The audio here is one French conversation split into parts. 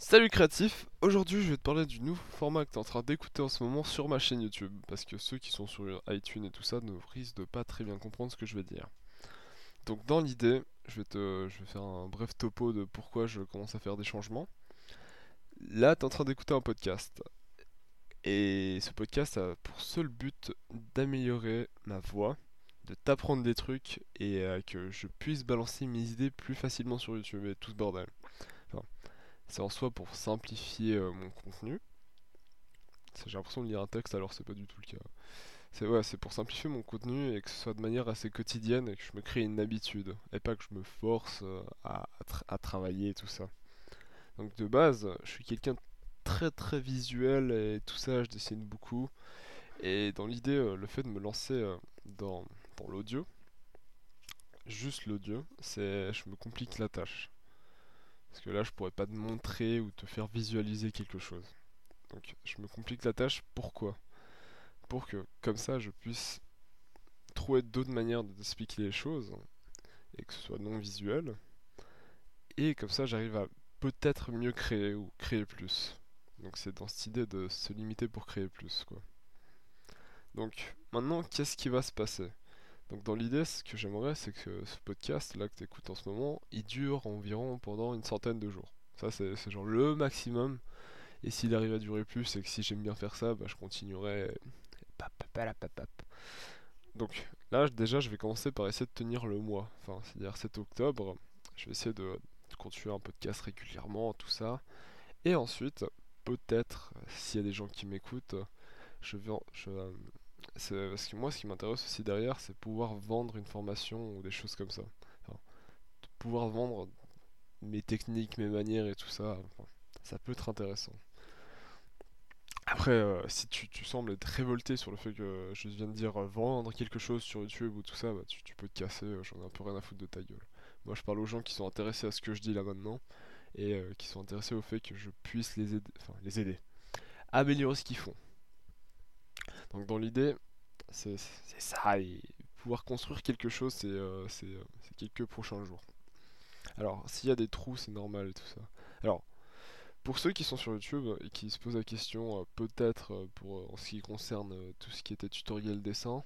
Salut créatif, aujourd'hui je vais te parler du nouveau format que tu es en train d'écouter en ce moment sur ma chaîne YouTube, parce que ceux qui sont sur iTunes et tout ça ne risquent de pas très bien comprendre ce que je vais dire. Donc dans l'idée, je vais te je vais faire un bref topo de pourquoi je commence à faire des changements. Là, tu es en train d'écouter un podcast. Et ce podcast a pour seul but d'améliorer ma voix, de t'apprendre des trucs et euh, que je puisse balancer mes idées plus facilement sur YouTube et tout ce bordel. C'est en soi pour simplifier euh, mon contenu. J'ai l'impression de lire un texte alors c'est pas du tout le cas. C'est ouais, pour simplifier mon contenu et que ce soit de manière assez quotidienne et que je me crée une habitude et pas que je me force euh, à, travailler et tout ça. Donc de base, je suis quelqu'un très très visuel et tout ça, je dessine beaucoup. Et dans l'idée, euh, le fait de me lancer dans, dans l'audio, juste l'audio, c'est je me complique la tâche. Parce que là, je pourrais pas te montrer ou te faire visualiser quelque chose. Donc, je me complique la tâche. Pourquoi? Pour que, comme ça, je puisse trouver d'autres manières d'expliquer les choses et que ce soit non visuel. Et comme ça, j'arrive à peut-être mieux créer ou créer plus. Donc, c'est dans cette idée de se limiter pour créer plus, quoi. Donc, maintenant, qu'est-ce qui va se passer? Donc dans l'idée, ce que j'aimerais, c'est que ce podcast là que tu écoutes en ce moment, il dure environ pendant une centaine de jours. Ça, c'est genre le maximum. Et s'il arrive à durer plus, et que si j'aime bien faire ça, bah, je continuerai. Donc là, déjà, je vais commencer par essayer de tenir le mois. Enfin, c'est-à-dire 7 octobre. Je vais essayer de, continuer un podcast régulièrement, tout ça. Et ensuite, peut-être, s'il y a des gens qui m'écoutent, je vais, je, parce que moi, ce qui m'intéresse aussi derrière, c'est pouvoir vendre une formation ou des choses comme ça. pouvoir vendre mes techniques, mes manières et tout ça, ça peut être intéressant. Après, euh, si tu, sembles être révolté sur le fait que je viens de dire euh, vendre quelque chose sur YouTube ou tout ça, bah, tu, peux te casser, euh, j'en ai un peu rien à foutre de ta gueule. Moi, je parle aux gens qui sont intéressés à ce que je dis là maintenant et qui sont intéressés au fait que je puisse les aider, enfin les aider, améliorer ce qu'ils font. Donc dans l'idée, c'est ça. Et pouvoir construire quelque chose, c'est euh, euh, quelques prochains jours. Alors, s'il y a des trous, c'est normal et tout ça. Alors, pour ceux qui sont sur YouTube et qui se posent la question, euh, peut-être pour en ce qui concerne tout ce qui était tutoriel dessin,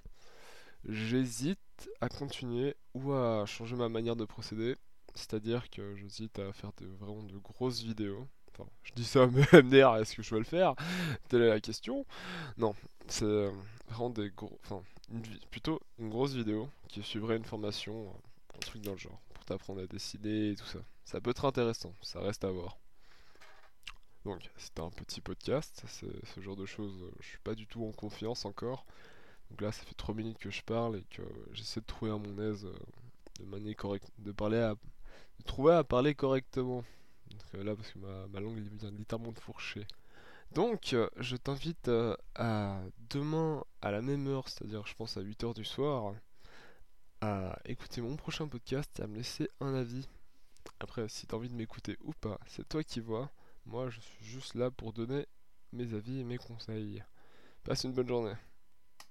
j'hésite à continuer ou à changer ma manière de procéder. C'est-à-dire que j'hésite à faire vraiment de grosses vidéos. Enfin, je dis ça, mais MDR, est-ce que je vais le faire? Telle est la question. Non, c'est euh, vraiment des gros. Enfin, plutôt une grosse vidéo qui suivrait une formation, un truc dans le genre, pour t'apprendre à dessiner et tout ça. Ça peut être intéressant, ça reste à voir. Donc, c'était un petit podcast, c'est ce genre de choses, euh, je suis pas du tout en confiance encore. Donc là, ça fait 3 minutes que je parle et que j'essaie de trouver à mon aise euh, de manière correcte, de parler à, de trouver à parler correctement. Là, parce que ma, ma langue vient littéralement de fourcher. Donc, euh, je t'invite euh, à demain à la même heure, c'est-à-dire je pense à 8h du soir, à écouter mon prochain podcast et à me laisser un avis. Après, si t'as envie de m'écouter ou pas, c'est toi qui vois. Moi, je suis juste là pour donner mes avis et mes conseils. Passe une bonne journée.